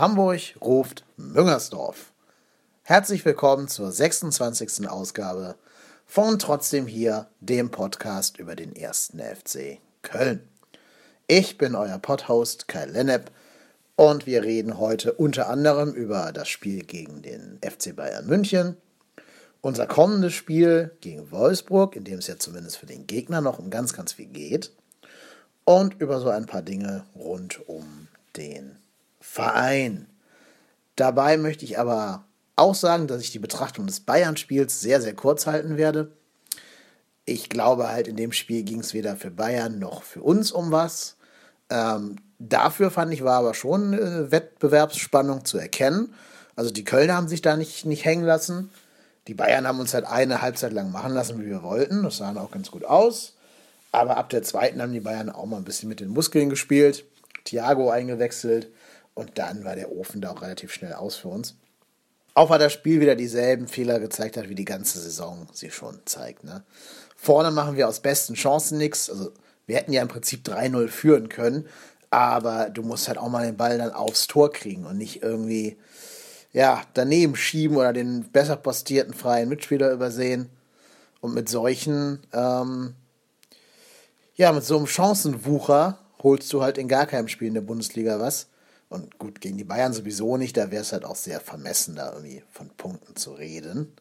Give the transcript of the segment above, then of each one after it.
Hamburg ruft Müngersdorf. Herzlich willkommen zur 26. Ausgabe von Trotzdem hier, dem Podcast über den ersten FC Köln. Ich bin euer Podhost Kai Lennep und wir reden heute unter anderem über das Spiel gegen den FC Bayern München, unser kommendes Spiel gegen Wolfsburg, in dem es ja zumindest für den Gegner noch um ganz, ganz viel geht, und über so ein paar Dinge rund um den Verein. Dabei möchte ich aber auch sagen, dass ich die Betrachtung des Bayern-Spiels sehr, sehr kurz halten werde. Ich glaube halt, in dem Spiel ging es weder für Bayern noch für uns um was. Ähm, dafür fand ich, war aber schon eine Wettbewerbsspannung zu erkennen. Also die Kölner haben sich da nicht, nicht hängen lassen. Die Bayern haben uns halt eine Halbzeit lang machen lassen, wie wir wollten. Das sah auch ganz gut aus. Aber ab der zweiten haben die Bayern auch mal ein bisschen mit den Muskeln gespielt. Thiago eingewechselt. Und dann war der Ofen da auch relativ schnell aus für uns. Auch weil das Spiel wieder dieselben Fehler gezeigt hat, wie die ganze Saison sie schon zeigt. Ne? Vorne machen wir aus besten Chancen nichts. Also wir hätten ja im Prinzip 3-0 führen können, aber du musst halt auch mal den Ball dann aufs Tor kriegen und nicht irgendwie ja, daneben schieben oder den besser postierten freien Mitspieler übersehen. Und mit solchen, ähm, ja, mit so einem Chancenwucher holst du halt in gar keinem Spiel in der Bundesliga was. Und gut, gegen die Bayern sowieso nicht, da wäre es halt auch sehr vermessen, da irgendwie von Punkten zu reden.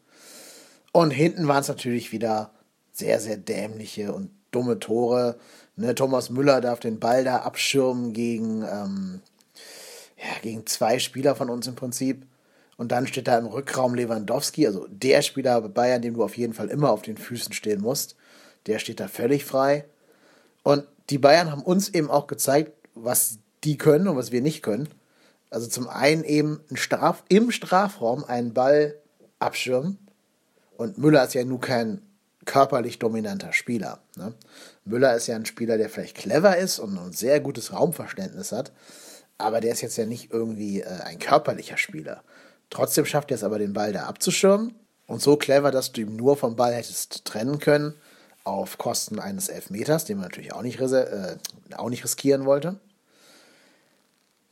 Und hinten waren es natürlich wieder sehr, sehr dämliche und dumme Tore. Ne, Thomas Müller darf den Ball da abschirmen gegen, ähm, ja, gegen zwei Spieler von uns im Prinzip. Und dann steht da im Rückraum Lewandowski, also der Spieler bei Bayern, dem du auf jeden Fall immer auf den Füßen stehen musst. Der steht da völlig frei. Und die Bayern haben uns eben auch gezeigt, was die können und was wir nicht können. Also zum einen eben Straf im Strafraum einen Ball abschirmen. Und Müller ist ja nun kein körperlich dominanter Spieler. Ne? Müller ist ja ein Spieler, der vielleicht clever ist und ein sehr gutes Raumverständnis hat, aber der ist jetzt ja nicht irgendwie äh, ein körperlicher Spieler. Trotzdem schafft er es aber, den Ball da abzuschirmen und so clever, dass du ihn nur vom Ball hättest trennen können, auf Kosten eines Elfmeters, den man natürlich auch nicht, äh, auch nicht riskieren wollte.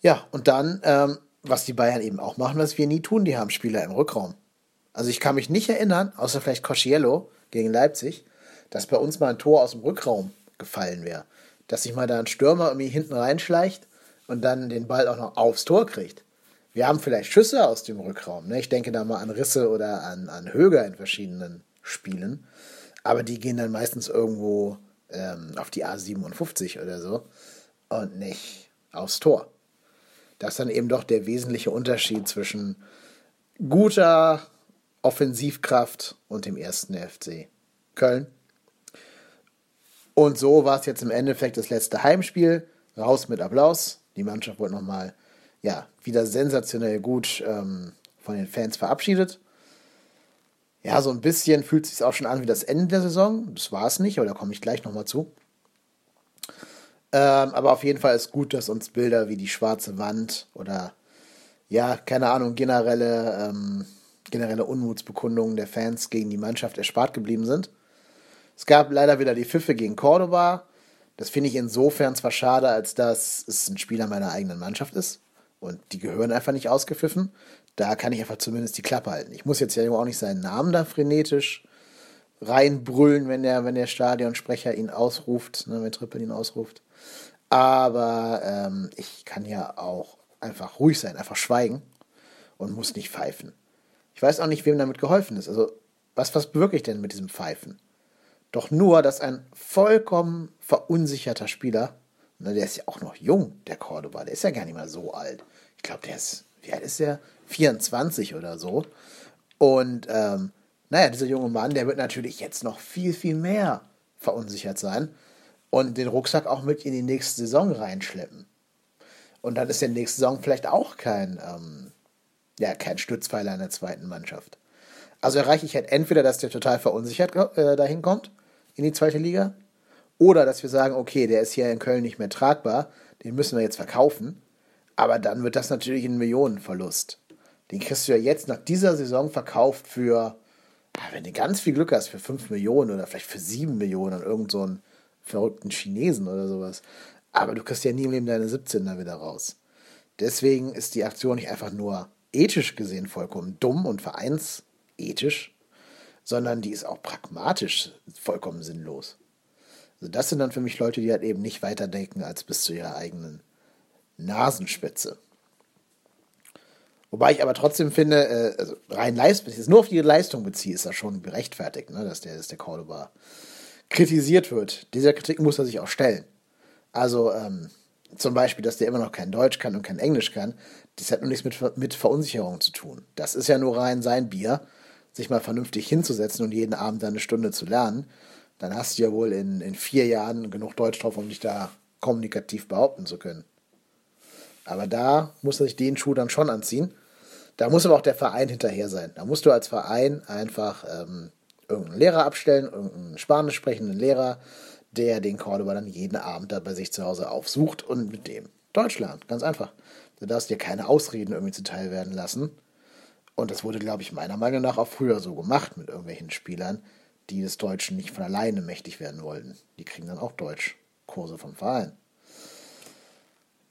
Ja, und dann, ähm, was die Bayern eben auch machen, was wir nie tun, die haben Spieler im Rückraum. Also ich kann mich nicht erinnern, außer vielleicht Cosciello gegen Leipzig, dass bei uns mal ein Tor aus dem Rückraum gefallen wäre. Dass sich mal da ein Stürmer irgendwie hinten reinschleicht und dann den Ball auch noch aufs Tor kriegt. Wir haben vielleicht Schüsse aus dem Rückraum. Ne? Ich denke da mal an Risse oder an, an Höger in verschiedenen Spielen. Aber die gehen dann meistens irgendwo ähm, auf die A57 oder so und nicht aufs Tor. Das ist dann eben doch der wesentliche Unterschied zwischen guter Offensivkraft und dem ersten FC Köln. Und so war es jetzt im Endeffekt das letzte Heimspiel. Raus mit Applaus. Die Mannschaft wurde nochmal ja, wieder sensationell gut ähm, von den Fans verabschiedet. Ja, so ein bisschen fühlt es sich auch schon an wie das Ende der Saison. Das war es nicht, aber da komme ich gleich nochmal zu. Ähm, aber auf jeden Fall ist gut, dass uns Bilder wie die schwarze Wand oder ja, keine Ahnung, generelle, ähm, generelle Unmutsbekundungen der Fans gegen die Mannschaft erspart geblieben sind. Es gab leider wieder die Pfiffe gegen Cordoba. Das finde ich insofern zwar schade, als dass es ein Spieler meiner eigenen Mannschaft ist. Und die gehören einfach nicht ausgepfiffen. Da kann ich einfach zumindest die Klappe halten. Ich muss jetzt ja auch nicht seinen Namen da frenetisch reinbrüllen, wenn der, wenn der Stadionsprecher ihn ausruft, ne, wenn Trippel ihn ausruft. Aber ähm, ich kann ja auch einfach ruhig sein, einfach schweigen und muss nicht pfeifen. Ich weiß auch nicht, wem damit geholfen ist. Also, was, was bewirke ich denn mit diesem Pfeifen? Doch nur, dass ein vollkommen verunsicherter Spieler, na, der ist ja auch noch jung, der Cordoba, der ist ja gar nicht mal so alt. Ich glaube, der ist, wie alt ist der? 24 oder so. Und ähm, naja, dieser junge Mann, der wird natürlich jetzt noch viel, viel mehr verunsichert sein und den Rucksack auch mit in die nächste Saison reinschleppen. Und dann ist der nächste Saison vielleicht auch kein, ähm, ja, kein Stützpfeiler in der zweiten Mannschaft. Also erreiche ich halt entweder, dass der total verunsichert äh, dahin kommt, in die zweite Liga, oder dass wir sagen, okay, der ist hier in Köln nicht mehr tragbar, den müssen wir jetzt verkaufen. Aber dann wird das natürlich ein Millionenverlust. Den kriegst du ja jetzt nach dieser Saison verkauft für, wenn du ganz viel Glück hast, für 5 Millionen oder vielleicht für 7 Millionen an irgendeinen so verrückten Chinesen oder sowas. Aber du kriegst ja nie im Leben deine 17er wieder raus. Deswegen ist die Aktion nicht einfach nur ethisch gesehen vollkommen dumm und vereinsethisch, sondern die ist auch pragmatisch vollkommen sinnlos. Also das sind dann für mich Leute, die halt eben nicht weiterdenken als bis zu ihrer eigenen Nasenspitze. Wobei ich aber trotzdem finde, äh, also rein Leistung, wenn ich es nur auf die Leistung beziehe, ist das schon gerechtfertigt, ne, dass der, dass der Cordoba kritisiert wird. Dieser Kritik muss er sich auch stellen. Also ähm, zum Beispiel, dass der immer noch kein Deutsch kann und kein Englisch kann, das hat nur nichts mit, mit Verunsicherung zu tun. Das ist ja nur rein sein Bier, sich mal vernünftig hinzusetzen und jeden Abend eine Stunde zu lernen. Dann hast du ja wohl in, in vier Jahren genug Deutsch drauf, um dich da kommunikativ behaupten zu können. Aber da muss er sich den Schuh dann schon anziehen. Da muss aber auch der Verein hinterher sein. Da musst du als Verein einfach ähm, irgendeinen Lehrer abstellen, irgendeinen spanisch sprechenden Lehrer, der den Cordoba dann jeden Abend da bei sich zu Hause aufsucht und mit dem Deutsch lernt. Ganz einfach. Du darfst dir keine Ausreden irgendwie zuteil werden lassen. Und das wurde, glaube ich, meiner Meinung nach auch früher so gemacht mit irgendwelchen Spielern, die des Deutschen nicht von alleine mächtig werden wollten. Die kriegen dann auch Deutschkurse vom Verein.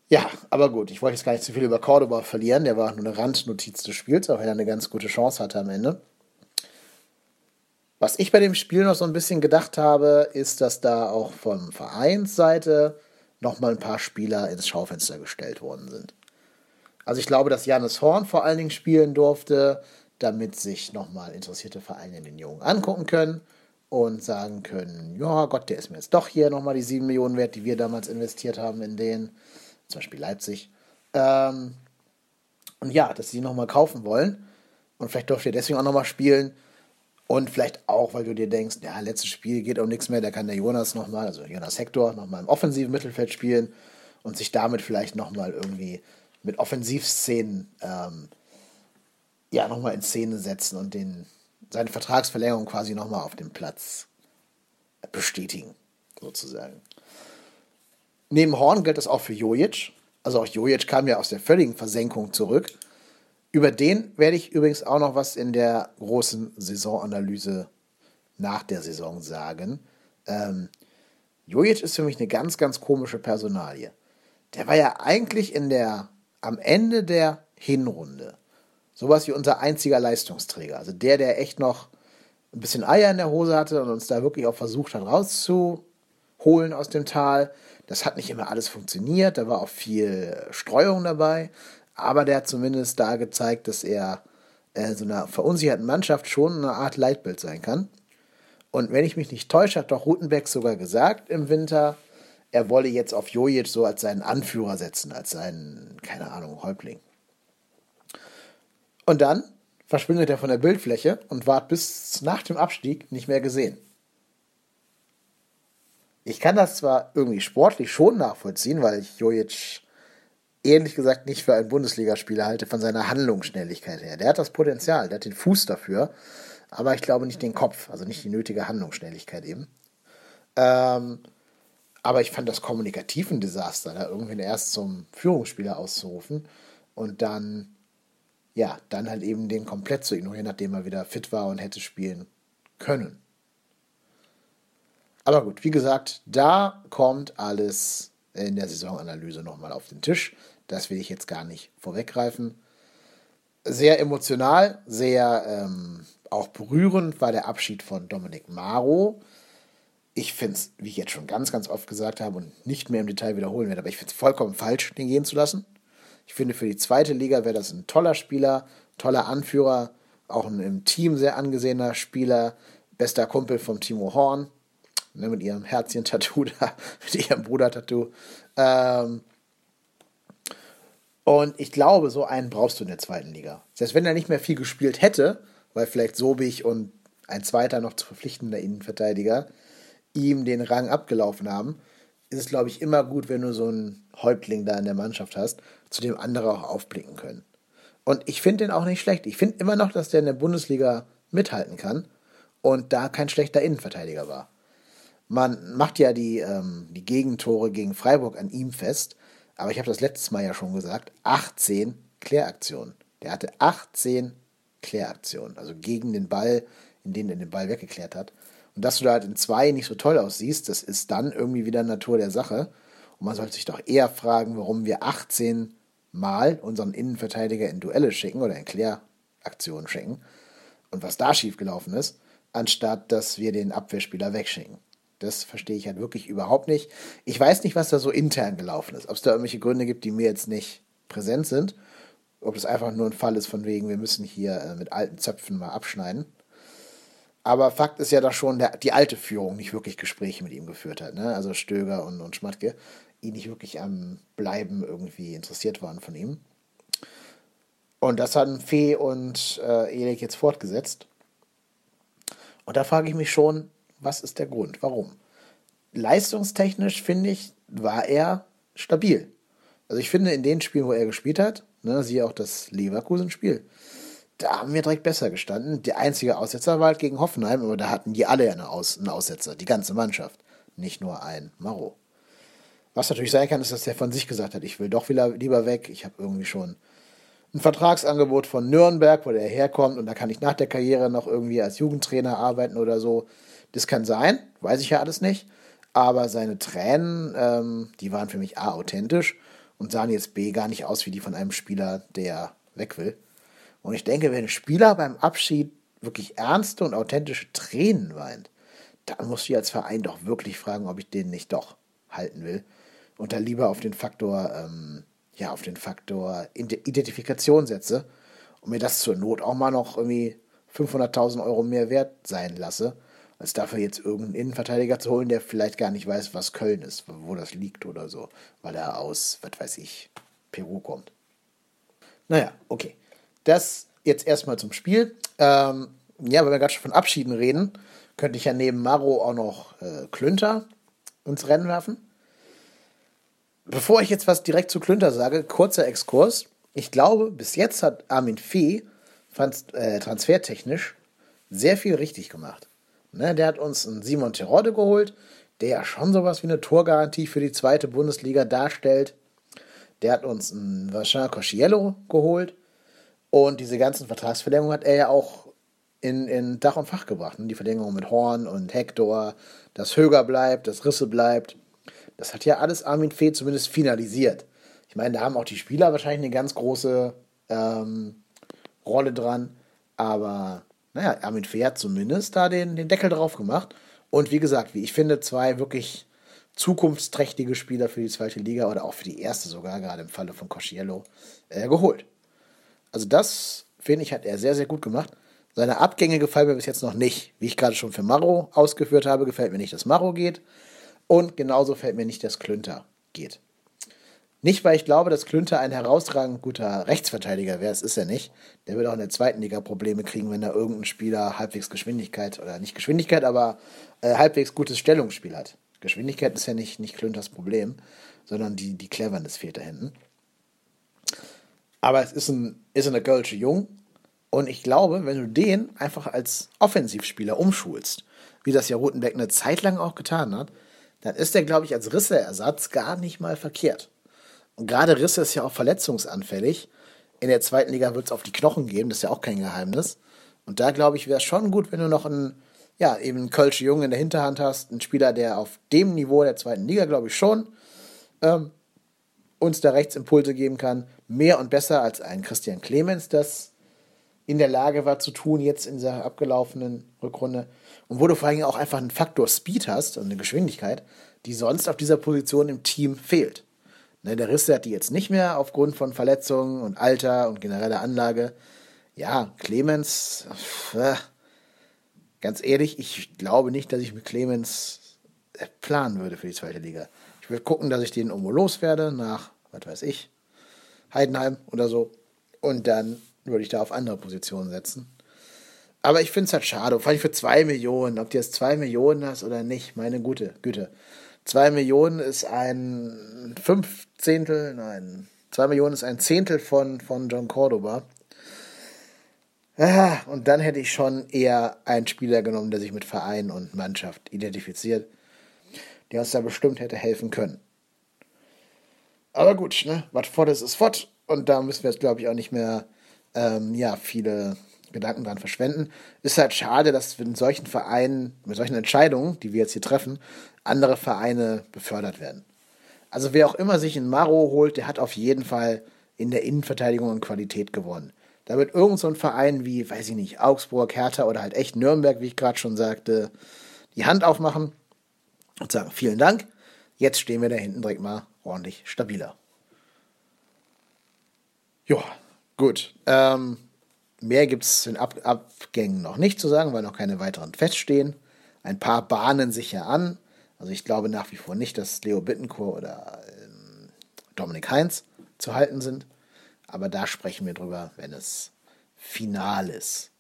Ja, aber gut, ich wollte jetzt gar nicht zu viel über Cordoba verlieren. Der war nur eine Randnotiz des Spiels, auch wenn er eine ganz gute Chance hatte am Ende. Was ich bei dem Spiel noch so ein bisschen gedacht habe, ist, dass da auch von Vereinsseite nochmal ein paar Spieler ins Schaufenster gestellt worden sind. Also ich glaube, dass Janis Horn vor allen Dingen spielen durfte, damit sich nochmal interessierte Vereine den Jungen angucken können und sagen können, ja Gott, der ist mir jetzt doch hier nochmal die 7 Millionen wert, die wir damals investiert haben in den zum Beispiel Leipzig. Ähm, und ja, dass sie nochmal kaufen wollen. Und vielleicht dürft ihr deswegen auch nochmal spielen. Und vielleicht auch, weil du dir denkst, ja, letztes Spiel geht um nichts mehr, da kann der Jonas nochmal, also Jonas Hector, nochmal im offensiven Mittelfeld spielen und sich damit vielleicht nochmal irgendwie mit Offensivszenen ähm, ja, nochmal in Szene setzen und den, seine Vertragsverlängerung quasi nochmal auf dem Platz bestätigen, sozusagen. Neben Horn gilt das auch für Jojic. Also auch Jojic kam ja aus der völligen Versenkung zurück. Über den werde ich übrigens auch noch was in der großen Saisonanalyse nach der Saison sagen. Ähm, Jojic ist für mich eine ganz, ganz komische Personalie. Der war ja eigentlich in der, am Ende der Hinrunde sowas wie unser einziger Leistungsträger. Also der, der echt noch ein bisschen Eier in der Hose hatte und uns da wirklich auch versucht hat rauszuholen aus dem Tal. Das hat nicht immer alles funktioniert, da war auch viel Streuung dabei, aber der hat zumindest da gezeigt, dass er äh, so einer verunsicherten Mannschaft schon eine Art Leitbild sein kann. Und wenn ich mich nicht täusche, hat doch Rutenbeck sogar gesagt im Winter, er wolle jetzt auf Jojic so als seinen Anführer setzen, als seinen, keine Ahnung, Häuptling. Und dann verschwindet er von der Bildfläche und ward bis nach dem Abstieg nicht mehr gesehen. Ich kann das zwar irgendwie sportlich schon nachvollziehen, weil ich Jojic ehrlich gesagt nicht für einen Bundesligaspieler halte von seiner Handlungsschnelligkeit her. Der hat das Potenzial, der hat den Fuß dafür, aber ich glaube nicht den Kopf, also nicht die nötige Handlungsschnelligkeit eben. Ähm, aber ich fand das kommunikativ ein Desaster, da irgendwen erst zum Führungsspieler auszurufen und dann, ja, dann halt eben den komplett zu ignorieren, nachdem er wieder fit war und hätte spielen können. Aber gut, wie gesagt, da kommt alles in der Saisonanalyse nochmal auf den Tisch. Das will ich jetzt gar nicht vorweggreifen. Sehr emotional, sehr ähm, auch berührend war der Abschied von Dominik Maro. Ich finde es, wie ich jetzt schon ganz, ganz oft gesagt habe und nicht mehr im Detail wiederholen werde, aber ich finde es vollkommen falsch, den gehen zu lassen. Ich finde, für die zweite Liga wäre das ein toller Spieler, toller Anführer, auch ein im Team sehr angesehener Spieler, bester Kumpel von Timo Horn ne, mit ihrem Herzchen-Tattoo da, mit ihrem Bruder-Tattoo. Ähm, und ich glaube, so einen brauchst du in der zweiten Liga. Selbst wenn er nicht mehr viel gespielt hätte, weil vielleicht Sobich und ein zweiter noch zu verpflichtender Innenverteidiger ihm den Rang abgelaufen haben, ist es, glaube ich, immer gut, wenn du so einen Häuptling da in der Mannschaft hast, zu dem andere auch aufblicken können. Und ich finde den auch nicht schlecht. Ich finde immer noch, dass der in der Bundesliga mithalten kann und da kein schlechter Innenverteidiger war. Man macht ja die, ähm, die Gegentore gegen Freiburg an ihm fest, aber ich habe das letztes Mal ja schon gesagt, 18 Kläraktionen. Der hatte 18 Kläraktionen, also gegen den Ball, in denen er den Ball weggeklärt hat. Und dass du da halt in zwei nicht so toll aussiehst, das ist dann irgendwie wieder Natur der Sache. Und man sollte sich doch eher fragen, warum wir 18 mal unseren Innenverteidiger in Duelle schicken oder in Kläraktionen schicken und was da schiefgelaufen ist, anstatt dass wir den Abwehrspieler wegschicken. Das verstehe ich halt wirklich überhaupt nicht. Ich weiß nicht, was da so intern gelaufen ist. Ob es da irgendwelche Gründe gibt, die mir jetzt nicht präsent sind. Ob das einfach nur ein Fall ist von wegen, wir müssen hier äh, mit alten Zöpfen mal abschneiden. Aber Fakt ist ja, dass schon der, die alte Führung nicht wirklich Gespräche mit ihm geführt hat. Ne? Also Stöger und, und Schmatke, die nicht wirklich am Bleiben irgendwie interessiert waren von ihm. Und das haben Fee und äh, Erik jetzt fortgesetzt. Und da frage ich mich schon, was ist der Grund? Warum? Leistungstechnisch finde ich, war er stabil. Also ich finde, in den Spielen, wo er gespielt hat, ne, siehe auch das Leverkusen-Spiel, da haben wir direkt besser gestanden. Der einzige Aussetzer war halt gegen Hoffenheim, aber da hatten die alle einen, Aus einen Aussetzer, die ganze Mannschaft. Nicht nur ein Maro. Was natürlich sein kann, ist, dass er von sich gesagt hat, ich will doch wieder lieber weg. Ich habe irgendwie schon ein Vertragsangebot von Nürnberg, wo der herkommt und da kann ich nach der Karriere noch irgendwie als Jugendtrainer arbeiten oder so. Das kann sein, weiß ich ja alles nicht. Aber seine Tränen, ähm, die waren für mich A, authentisch und sahen jetzt B, gar nicht aus wie die von einem Spieler, der weg will. Und ich denke, wenn ein Spieler beim Abschied wirklich ernste und authentische Tränen weint, dann musst du als Verein doch wirklich fragen, ob ich den nicht doch halten will. Und da lieber auf den Faktor, ähm, ja, auf den Faktor Identifikation setze und mir das zur Not auch mal noch irgendwie 500.000 Euro mehr wert sein lasse, als dafür jetzt irgendeinen Innenverteidiger zu holen, der vielleicht gar nicht weiß, was Köln ist, wo das liegt oder so, weil er aus, was weiß ich, Peru kommt. Naja, okay. Das jetzt erstmal zum Spiel. Ähm, ja, wenn wir gerade schon von Abschieden reden, könnte ich ja neben Maro auch noch äh, Klünter ins Rennen werfen. Bevor ich jetzt was direkt zu Klünter sage, kurzer Exkurs. Ich glaube, bis jetzt hat Armin Fee äh, transfertechnisch sehr viel richtig gemacht. Ne, der hat uns einen Simon Terodde geholt, der ja schon sowas wie eine Torgarantie für die zweite Bundesliga darstellt. Der hat uns einen Vachon Cosciello geholt. Und diese ganzen Vertragsverlängerungen hat er ja auch in, in Dach und Fach gebracht. Ne? Die Verlängerung mit Horn und Hector, dass Höger bleibt, dass Risse bleibt. Das hat ja alles Armin Fee zumindest finalisiert. Ich meine, da haben auch die Spieler wahrscheinlich eine ganz große ähm, Rolle dran. Aber naja, Armin Fee zumindest da den, den Deckel drauf gemacht. Und wie gesagt, wie ich finde, zwei wirklich zukunftsträchtige Spieler für die zweite Liga oder auch für die erste sogar, gerade im Falle von Cosciello, äh, geholt. Also das, finde ich, hat er sehr, sehr gut gemacht. Seine Abgänge gefallen mir bis jetzt noch nicht. Wie ich gerade schon für Maro ausgeführt habe, gefällt mir nicht, dass Maro geht. Und genauso fällt mir nicht, dass Klünter geht. Nicht, weil ich glaube, dass Klünter ein herausragend guter Rechtsverteidiger wäre, das ist er nicht. Der wird auch in der zweiten Liga Probleme kriegen, wenn da irgendein Spieler halbwegs Geschwindigkeit, oder nicht Geschwindigkeit, aber äh, halbwegs gutes Stellungsspiel hat. Geschwindigkeit ist ja nicht, nicht Klünters Problem, sondern die, die Cleverness fehlt da hinten. Aber es ist ein, ist eine Kölsche Jung. Und ich glaube, wenn du den einfach als Offensivspieler umschulst, wie das ja Rotenbeck eine Zeit lang auch getan hat, dann ist der, glaube ich, als Risseersatz gar nicht mal verkehrt. Gerade Risse ist ja auch verletzungsanfällig. In der zweiten Liga wird es auf die Knochen gehen, das ist ja auch kein Geheimnis. Und da glaube ich, wäre es schon gut, wenn du noch einen, ja, eben einen Kölsche Jungen in der Hinterhand hast, einen Spieler, der auf dem Niveau der zweiten Liga, glaube ich, schon ähm, uns da rechts Impulse geben kann. Mehr und besser als ein Christian Clemens, das in der Lage war zu tun, jetzt in dieser abgelaufenen Rückrunde. Und wo du vor allem auch einfach einen Faktor Speed hast und eine Geschwindigkeit, die sonst auf dieser Position im Team fehlt. Ne, der Risse hat die jetzt nicht mehr aufgrund von Verletzungen und Alter und genereller Anlage. Ja, Clemens, äh, ganz ehrlich, ich glaube nicht, dass ich mit Clemens äh, planen würde für die zweite Liga. Ich würde gucken, dass ich den irgendwo loswerde nach, was weiß ich, Heidenheim oder so. Und dann würde ich da auf andere Positionen setzen. Aber ich finde es halt schade, vor allem für zwei Millionen. Ob du jetzt zwei Millionen hast oder nicht, meine gute Güte. Zwei Millionen ist ein Fünfzehntel, nein, zwei Millionen ist ein Zehntel von, von John Cordoba. Ah, und dann hätte ich schon eher einen Spieler genommen, der sich mit Verein und Mannschaft identifiziert, der uns da bestimmt hätte helfen können. Aber gut, ne? was fort ist, ist fort. Und da müssen wir jetzt, glaube ich, auch nicht mehr ähm, ja, viele Gedanken dran verschwenden. Ist halt schade, dass in solchen Vereinen, mit solchen Entscheidungen, die wir jetzt hier treffen, andere Vereine befördert werden. Also wer auch immer sich einen Maro holt, der hat auf jeden Fall in der Innenverteidigung an Qualität gewonnen. Da wird irgend so ein Verein wie, weiß ich nicht, Augsburg, Hertha oder halt echt Nürnberg, wie ich gerade schon sagte, die Hand aufmachen und sagen, vielen Dank, jetzt stehen wir da hinten direkt mal ordentlich stabiler. Ja, gut. Ähm, mehr gibt es in Ab Abgängen noch nicht zu sagen, weil noch keine weiteren feststehen. Ein paar bahnen sich ja an. Also ich glaube nach wie vor nicht, dass Leo Bittencourt oder ähm, Dominik Heinz zu halten sind. Aber da sprechen wir drüber, wenn es final ist.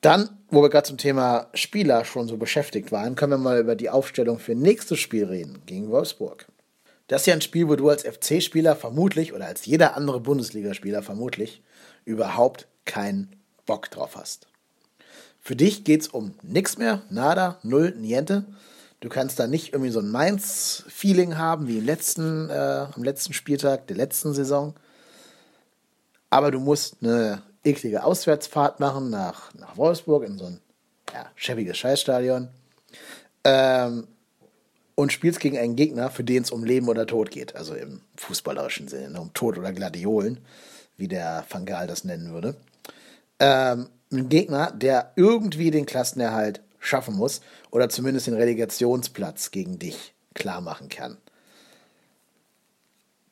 Dann, wo wir gerade zum Thema Spieler schon so beschäftigt waren, können wir mal über die Aufstellung für nächstes Spiel reden gegen Wolfsburg. Das ist ja ein Spiel, wo du als FC-Spieler vermutlich oder als jeder andere Bundesligaspieler vermutlich überhaupt keinen Bock drauf hast. Für dich geht es um nichts mehr, nada, null, niente. Du kannst da nicht irgendwie so ein Mainz-Feeling haben wie im letzten, äh, am letzten Spieltag der letzten Saison. Aber du musst eine eklige Auswärtsfahrt machen nach, nach Wolfsburg in so ein ja, schäbiges Scheißstadion. Ähm, und spielst gegen einen Gegner, für den es um Leben oder Tod geht. Also im fußballerischen Sinne, ne, um Tod oder Gladiolen, wie der Van Gaal das nennen würde. Ähm, ein Gegner, der irgendwie den Klassenerhalt schaffen muss oder zumindest den Relegationsplatz gegen dich klar machen kann.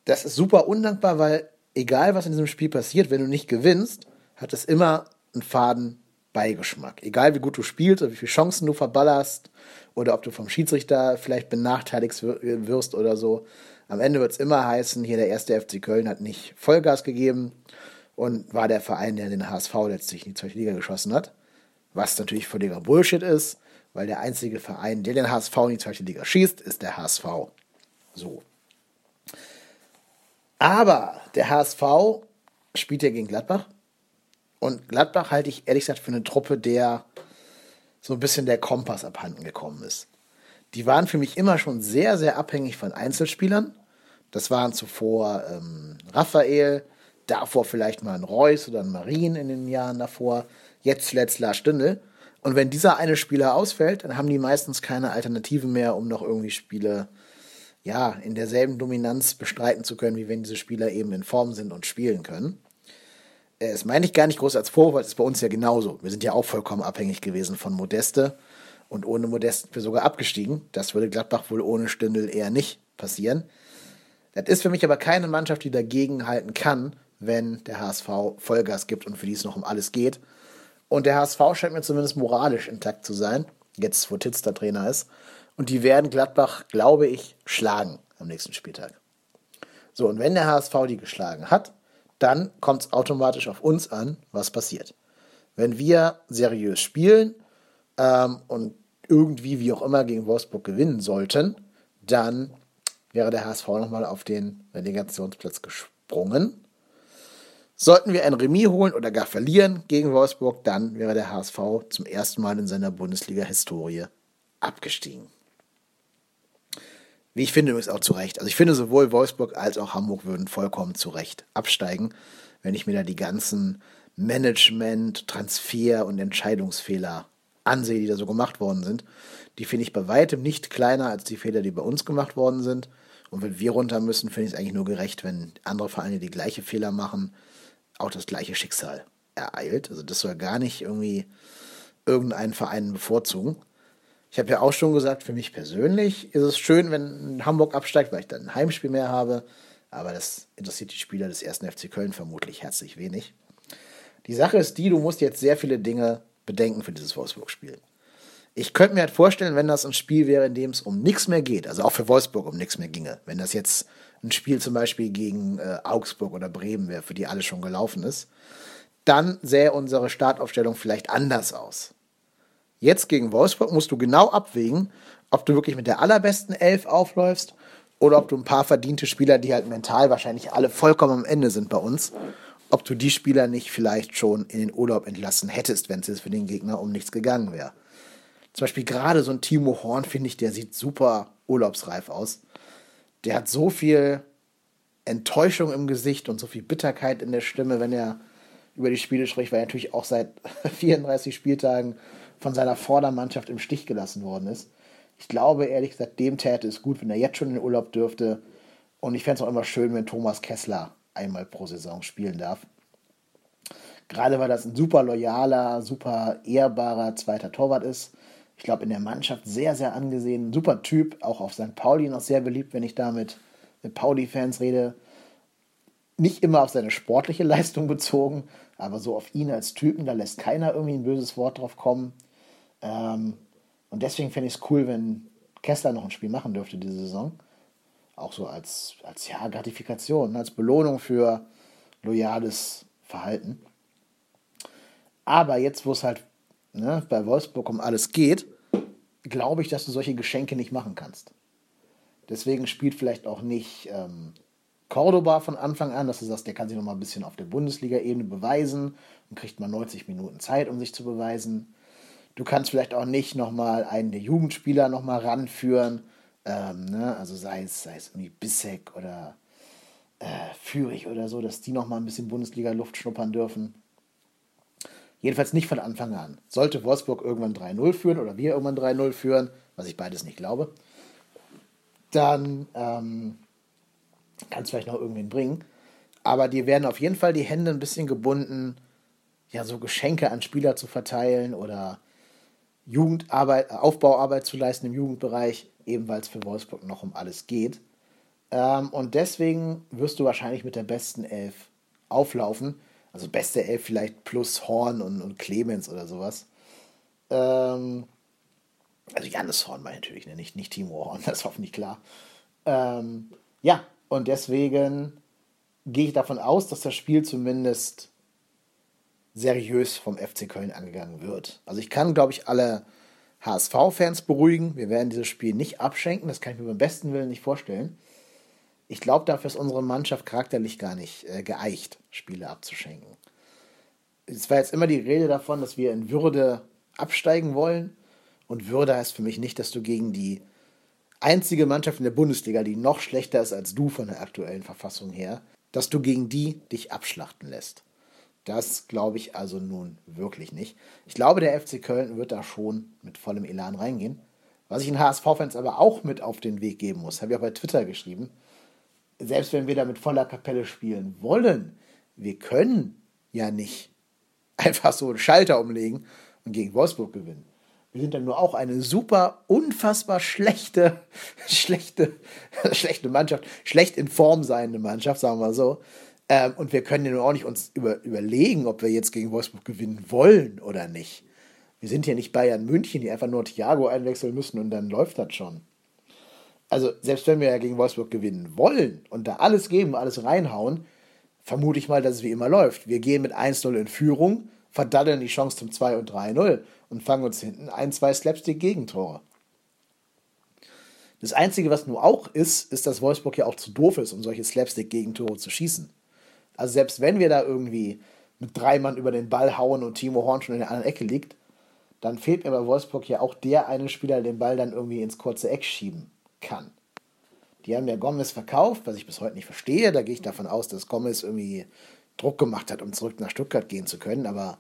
Das ist super undankbar, weil egal was in diesem Spiel passiert, wenn du nicht gewinnst, hat es immer einen faden Beigeschmack. Egal wie gut du spielst oder wie viele Chancen du verballerst oder ob du vom Schiedsrichter vielleicht benachteiligt wirst oder so. Am Ende wird es immer heißen, hier der erste FC Köln hat nicht Vollgas gegeben und war der Verein, der den HSV letztlich in die zweite Liga geschossen hat. Was natürlich völliger Bullshit ist, weil der einzige Verein, der den HSV in die zweite Liga schießt, ist der HSV. So. Aber der HSV spielt ja gegen Gladbach. Und Gladbach halte ich ehrlich gesagt für eine Truppe, der so ein bisschen der Kompass abhanden gekommen ist. Die waren für mich immer schon sehr, sehr abhängig von Einzelspielern. Das waren zuvor ähm, Raphael, davor vielleicht mal ein Reus oder ein Marien in den Jahren davor, jetzt zuletzt Lars Stündel. Und wenn dieser eine Spieler ausfällt, dann haben die meistens keine Alternative mehr, um noch irgendwie Spiele ja, in derselben Dominanz bestreiten zu können, wie wenn diese Spieler eben in Form sind und spielen können. Äh, das meine ich gar nicht groß als Vorwurf, das ist bei uns ja genauso. Wir sind ja auch vollkommen abhängig gewesen von Modeste und ohne Modeste sind wir sogar abgestiegen. Das würde Gladbach wohl ohne Stündel eher nicht passieren. Das ist für mich aber keine Mannschaft, die dagegen halten kann, wenn der HSV Vollgas gibt und für die es noch um alles geht. Und der HSV scheint mir zumindest moralisch intakt zu sein, jetzt wo Titz der Trainer ist. Und die werden Gladbach, glaube ich, schlagen am nächsten Spieltag. So, und wenn der HSV die geschlagen hat, dann kommt es automatisch auf uns an, was passiert. Wenn wir seriös spielen ähm, und irgendwie, wie auch immer, gegen Wolfsburg gewinnen sollten, dann wäre der HSV nochmal auf den Relegationsplatz gesprungen. Sollten wir ein Remis holen oder gar verlieren gegen Wolfsburg, dann wäre der HSV zum ersten Mal in seiner Bundesliga-Historie abgestiegen. Wie ich finde, übrigens auch zu Recht. Also ich finde, sowohl Wolfsburg als auch Hamburg würden vollkommen zu Recht absteigen, wenn ich mir da die ganzen Management, Transfer und Entscheidungsfehler ansehe, die da so gemacht worden sind. Die finde ich bei weitem nicht kleiner als die Fehler, die bei uns gemacht worden sind. Und wenn wir runter müssen, finde ich es eigentlich nur gerecht, wenn andere Vereine die gleiche Fehler machen, auch das gleiche Schicksal ereilt. Also das soll gar nicht irgendwie irgendeinen Verein bevorzugen. Ich habe ja auch schon gesagt, für mich persönlich ist es schön, wenn Hamburg absteigt, weil ich dann ein Heimspiel mehr habe. Aber das interessiert die Spieler des ersten FC Köln vermutlich herzlich wenig. Die Sache ist die, du musst jetzt sehr viele Dinge bedenken für dieses Wolfsburg-Spiel. Ich könnte mir halt vorstellen, wenn das ein Spiel wäre, in dem es um nichts mehr geht, also auch für Wolfsburg um nichts mehr ginge, wenn das jetzt ein Spiel zum Beispiel gegen äh, Augsburg oder Bremen wäre, für die alles schon gelaufen ist, dann sähe unsere Startaufstellung vielleicht anders aus. Jetzt gegen Wolfsburg musst du genau abwägen, ob du wirklich mit der allerbesten Elf aufläufst oder ob du ein paar verdiente Spieler, die halt mental wahrscheinlich alle vollkommen am Ende sind bei uns, ob du die Spieler nicht vielleicht schon in den Urlaub entlassen hättest, wenn es für den Gegner um nichts gegangen wäre. Zum Beispiel gerade so ein Timo Horn, finde ich, der sieht super urlaubsreif aus. Der hat so viel Enttäuschung im Gesicht und so viel Bitterkeit in der Stimme, wenn er über die Spiele spricht, weil er natürlich auch seit 34 Spieltagen von seiner Vordermannschaft im Stich gelassen worden ist. Ich glaube, ehrlich gesagt, dem täte es gut, wenn er jetzt schon in den Urlaub dürfte Und ich fände es auch immer schön, wenn Thomas Kessler einmal pro Saison spielen darf. Gerade weil das ein super loyaler, super ehrbarer zweiter Torwart ist. Ich glaube, in der Mannschaft sehr, sehr angesehen. Super Typ, auch auf St. Pauli noch sehr beliebt, wenn ich da mit, Pauli-Fans rede. Nicht immer auf seine sportliche Leistung bezogen, aber so auf ihn als Typen, da lässt keiner irgendwie ein böses Wort drauf kommen. Ähm, und deswegen fände ich es cool, wenn Kessler noch ein Spiel machen dürfte diese Saison. Auch so als, als ja, Gratifikation, als Belohnung für loyales Verhalten. Aber jetzt, wo es halt ne, bei Wolfsburg um alles geht, glaube ich, dass du solche Geschenke nicht machen kannst. Deswegen spielt vielleicht auch nicht ähm, Cordoba von Anfang an, dass du sagst, der kann sich noch mal ein bisschen auf der Bundesliga-Ebene beweisen und kriegt mal 90 Minuten Zeit, um sich zu beweisen. Du kannst vielleicht auch nicht noch mal einen der Jugendspieler noch mal ranführen, ähm, ne? also sei es, sei es irgendwie Bissek oder äh, Fürich oder so, dass die noch mal ein bisschen Bundesliga-Luft schnuppern dürfen. Jedenfalls nicht von Anfang an. Sollte Wolfsburg irgendwann 3-0 führen oder wir irgendwann 3-0 führen, was ich beides nicht glaube, dann ähm, kann es vielleicht noch irgendwen bringen. Aber die werden auf jeden Fall die Hände ein bisschen gebunden, ja, so Geschenke an Spieler zu verteilen oder Jugendarbeit, Aufbauarbeit zu leisten im Jugendbereich, eben weil es für Wolfsburg noch um alles geht. Ähm, und deswegen wirst du wahrscheinlich mit der besten Elf auflaufen. Also beste Elf vielleicht plus Horn und, und Clemens oder sowas. Ähm, also Jannis Horn war natürlich, ne? nicht, nicht Timo Horn, das ist hoffentlich klar. Ähm, ja, und deswegen gehe ich davon aus, dass das Spiel zumindest seriös vom FC Köln angegangen wird. Also ich kann, glaube ich, alle HSV-Fans beruhigen. Wir werden dieses Spiel nicht abschenken. Das kann ich mir beim besten Willen nicht vorstellen. Ich glaube, dafür ist unsere Mannschaft charakterlich gar nicht äh, geeicht, Spiele abzuschenken. Es war jetzt immer die Rede davon, dass wir in Würde absteigen wollen. Und Würde heißt für mich nicht, dass du gegen die einzige Mannschaft in der Bundesliga, die noch schlechter ist als du von der aktuellen Verfassung her, dass du gegen die dich abschlachten lässt. Das glaube ich also nun wirklich nicht. Ich glaube, der FC Köln wird da schon mit vollem Elan reingehen. Was ich den HSV-Fans aber auch mit auf den Weg geben muss, habe ich auch bei Twitter geschrieben. Selbst wenn wir da mit voller Kapelle spielen wollen, wir können ja nicht einfach so einen Schalter umlegen und gegen Wolfsburg gewinnen. Wir sind dann nur auch eine super, unfassbar schlechte, schlechte, schlechte Mannschaft, schlecht in Form seiende Mannschaft, sagen wir so. Ähm, und wir können ja nur auch nicht uns über, überlegen, ob wir jetzt gegen Wolfsburg gewinnen wollen oder nicht. Wir sind hier nicht Bayern München, die einfach nur Thiago einwechseln müssen und dann läuft das schon. Also, selbst wenn wir ja gegen Wolfsburg gewinnen wollen und da alles geben, alles reinhauen, vermute ich mal, dass es wie immer läuft. Wir gehen mit 1-0 in Führung, verdaddeln die Chance zum 2 und 3-0 und fangen uns hinten ein, zwei Slapstick-Gegentore. Das Einzige, was nur auch ist, ist, dass Wolfsburg ja auch zu doof ist, um solche Slapstick-Gegentore zu schießen. Also selbst wenn wir da irgendwie mit drei Mann über den Ball hauen und Timo Horn schon in der anderen Ecke liegt, dann fehlt mir bei Wolfsburg ja auch der eine Spieler, den Ball dann irgendwie ins kurze Eck schieben kann. Die haben ja Gomez verkauft, was ich bis heute nicht verstehe. Da gehe ich davon aus, dass Gomez irgendwie Druck gemacht hat, um zurück nach Stuttgart gehen zu können. Aber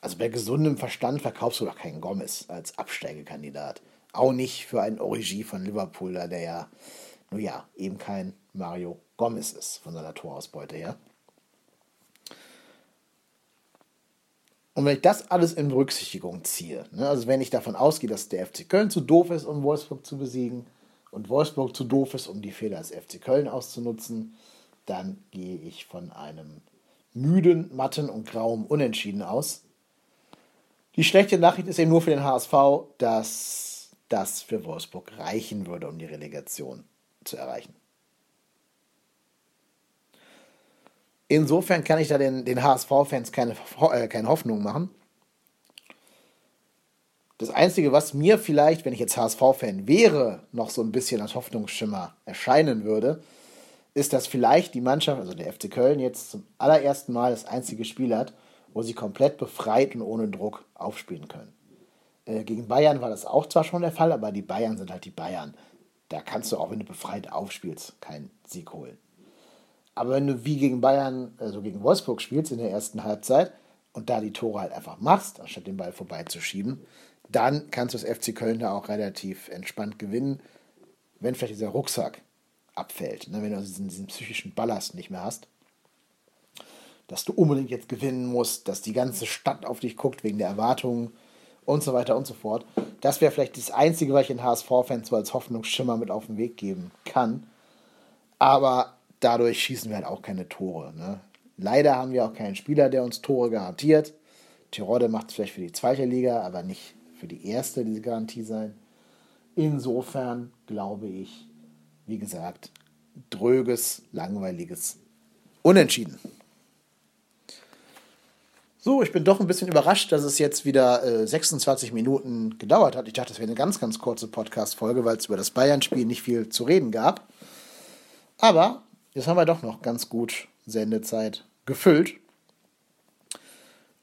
also bei gesundem Verstand verkaufst du doch keinen Gomez als Absteigekandidat. Auch nicht für einen Origi von Liverpool, der ja, nun ja, eben kein Mario Gomez ist von seiner Torausbeute her. Und wenn ich das alles in Berücksichtigung ziehe, ne, also wenn ich davon ausgehe, dass der FC Köln zu doof ist, um Wolfsburg zu besiegen, und Wolfsburg zu doof ist, um die Fehler des FC Köln auszunutzen, dann gehe ich von einem müden, matten und grauem Unentschieden aus. Die schlechte Nachricht ist eben nur für den HSV, dass das für Wolfsburg reichen würde, um die Relegation zu erreichen. Insofern kann ich da den, den HSV-Fans keine, äh, keine Hoffnung machen. Das Einzige, was mir vielleicht, wenn ich jetzt HSV-Fan wäre, noch so ein bisschen als Hoffnungsschimmer erscheinen würde, ist, dass vielleicht die Mannschaft, also der FC Köln, jetzt zum allerersten Mal das einzige Spiel hat, wo sie komplett befreit und ohne Druck aufspielen können. Äh, gegen Bayern war das auch zwar schon der Fall, aber die Bayern sind halt die Bayern. Da kannst du auch, wenn du befreit aufspielst, keinen Sieg holen. Aber wenn du wie gegen Bayern, also gegen Wolfsburg spielst in der ersten Halbzeit und da die Tore halt einfach machst, anstatt den Ball vorbeizuschieben, dann kannst du das FC Köln da auch relativ entspannt gewinnen, wenn vielleicht dieser Rucksack abfällt. Ne? Wenn du diesen, diesen psychischen Ballast nicht mehr hast. Dass du unbedingt jetzt gewinnen musst, dass die ganze Stadt auf dich guckt wegen der Erwartungen und so weiter und so fort. Das wäre vielleicht das Einzige, was ich den HSV-Fans so als Hoffnungsschimmer mit auf den Weg geben kann. Aber dadurch schießen wir halt auch keine Tore. Ne? Leider haben wir auch keinen Spieler, der uns Tore garantiert. Tirode macht es vielleicht für die zweite Liga, aber nicht für die erste, diese Garantie sein. Insofern glaube ich, wie gesagt, dröges, langweiliges Unentschieden. So, ich bin doch ein bisschen überrascht, dass es jetzt wieder äh, 26 Minuten gedauert hat. Ich dachte, das wäre eine ganz, ganz kurze Podcast-Folge, weil es über das Bayern-Spiel nicht viel zu reden gab. Aber jetzt haben wir doch noch ganz gut Sendezeit gefüllt.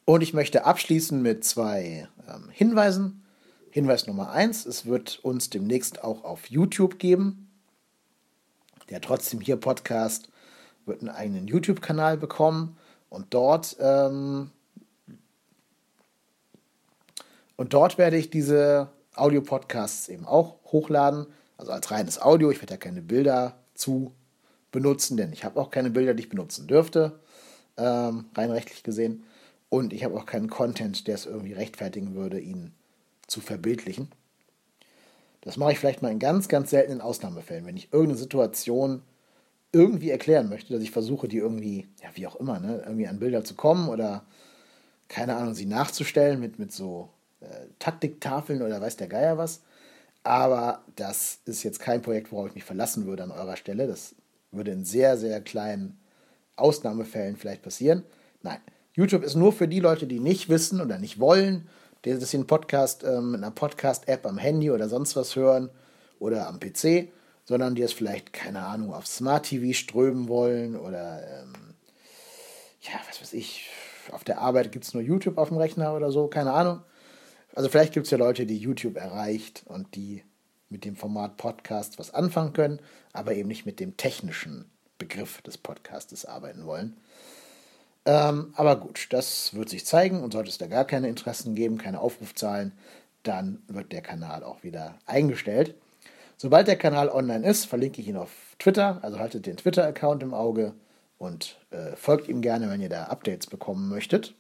Und ich möchte abschließen mit zwei ähm, Hinweisen. Hinweis Nummer eins: Es wird uns demnächst auch auf YouTube geben. Der trotzdem hier Podcast wird einen eigenen YouTube-Kanal bekommen und dort ähm, und dort werde ich diese Audio-Podcasts eben auch hochladen. Also als reines Audio. Ich werde ja keine Bilder zu benutzen, denn ich habe auch keine Bilder, die ich benutzen dürfte, ähm, rein rechtlich gesehen. Und ich habe auch keinen Content, der es irgendwie rechtfertigen würde, ihn zu verbildlichen. Das mache ich vielleicht mal in ganz, ganz seltenen Ausnahmefällen, wenn ich irgendeine Situation irgendwie erklären möchte, dass ich versuche, die irgendwie, ja, wie auch immer, ne, irgendwie an Bilder zu kommen oder keine Ahnung, sie nachzustellen mit, mit so äh, Taktiktafeln oder weiß der Geier was. Aber das ist jetzt kein Projekt, worauf ich mich verlassen würde an eurer Stelle. Das würde in sehr, sehr kleinen Ausnahmefällen vielleicht passieren. Nein, YouTube ist nur für die Leute, die nicht wissen oder nicht wollen, die das den Podcast ähm, mit einer Podcast-App am Handy oder sonst was hören oder am PC, sondern die es vielleicht, keine Ahnung, auf Smart TV strömen wollen oder ähm, ja, was weiß ich, auf der Arbeit gibt es nur YouTube auf dem Rechner oder so, keine Ahnung. Also vielleicht gibt es ja Leute, die YouTube erreicht und die mit dem Format Podcast was anfangen können, aber eben nicht mit dem technischen Begriff des Podcastes arbeiten wollen. Ähm, aber gut, das wird sich zeigen und sollte es da gar keine Interessen geben, keine Aufrufzahlen, dann wird der Kanal auch wieder eingestellt. Sobald der Kanal online ist, verlinke ich ihn auf Twitter, also haltet den Twitter-Account im Auge und äh, folgt ihm gerne, wenn ihr da Updates bekommen möchtet.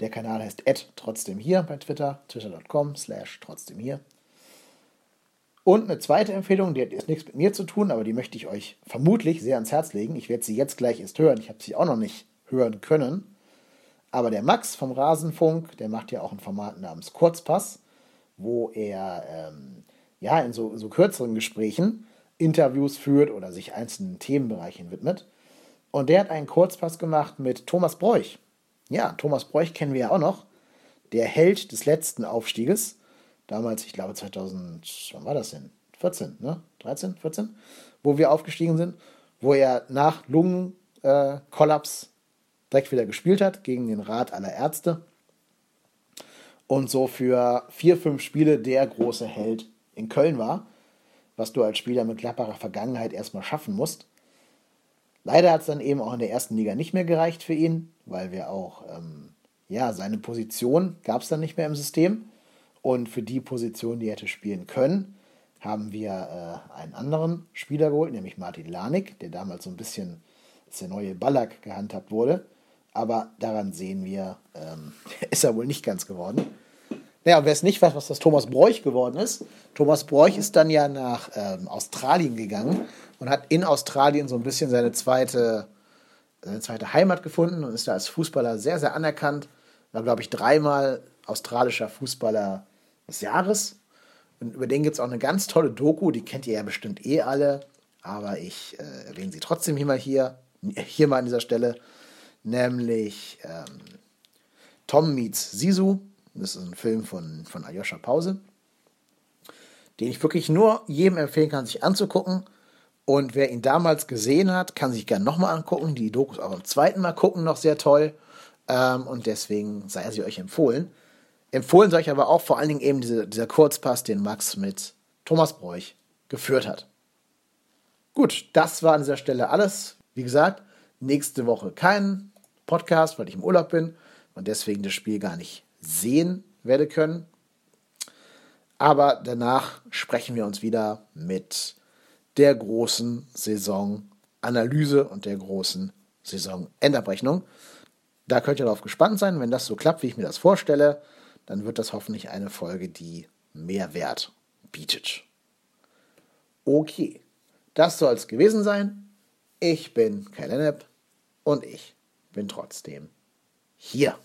Der Kanal heißt trotzdem hier bei Twitter, twitter.com slash trotzdem hier. Und eine zweite Empfehlung, die hat jetzt nichts mit mir zu tun, aber die möchte ich euch vermutlich sehr ans Herz legen. Ich werde sie jetzt gleich erst hören. Ich habe sie auch noch nicht hören können. Aber der Max vom Rasenfunk, der macht ja auch ein Format namens Kurzpass, wo er ähm, ja in so, so kürzeren Gesprächen Interviews führt oder sich einzelnen Themenbereichen widmet. Und der hat einen Kurzpass gemacht mit Thomas Bräuch. Ja, Thomas Bräuch kennen wir ja auch noch. Der Held des letzten Aufstieges. Damals, ich glaube 2000, wann war das denn? 14, ne? 13, 14? Wo wir aufgestiegen sind. Wo er nach Lungenkollaps äh, direkt wieder gespielt hat gegen den Rat aller Ärzte. Und so für vier, fünf Spiele der große Held in Köln war. Was du als Spieler mit klapperer Vergangenheit erstmal schaffen musst. Leider hat es dann eben auch in der ersten Liga nicht mehr gereicht für ihn, weil wir auch, ähm, ja, seine Position gab es dann nicht mehr im System. Und für die Position, die er hätte spielen können, haben wir äh, einen anderen Spieler geholt, nämlich Martin Lanik, der damals so ein bisschen als der neue Ballack gehandhabt wurde. Aber daran sehen wir, ähm, ist er wohl nicht ganz geworden. Naja, und wer es nicht weiß, was das Thomas Bräuch geworden ist, Thomas Bräuch ist dann ja nach ähm, Australien gegangen und hat in Australien so ein bisschen seine zweite, seine zweite Heimat gefunden und ist da als Fußballer sehr, sehr anerkannt. War, glaube ich, dreimal australischer Fußballer des Jahres. Und über den gibt es auch eine ganz tolle Doku, die kennt ihr ja bestimmt eh alle, aber ich äh, erwähne sie trotzdem hier mal hier, hier mal an dieser Stelle, nämlich ähm, Tom meets Sisu. Das ist ein Film von, von Aljoscha Pause, den ich wirklich nur jedem empfehlen kann, sich anzugucken. Und wer ihn damals gesehen hat, kann sich gerne nochmal angucken. Die Dokus auch beim zweiten Mal gucken noch sehr toll. Ähm, und deswegen sei sie euch empfohlen. Empfohlen sei euch aber auch vor allen Dingen eben diese, dieser Kurzpass, den Max mit Thomas Bräuch geführt hat. Gut, das war an dieser Stelle alles. Wie gesagt, nächste Woche kein Podcast, weil ich im Urlaub bin und deswegen das Spiel gar nicht sehen werde können. Aber danach sprechen wir uns wieder mit der großen Saisonanalyse und der großen Saisonendabrechnung. Da könnt ihr darauf gespannt sein. Wenn das so klappt, wie ich mir das vorstelle, dann wird das hoffentlich eine Folge, die Mehrwert bietet. Okay, das soll es gewesen sein. Ich bin Kai Lennep und ich bin trotzdem hier.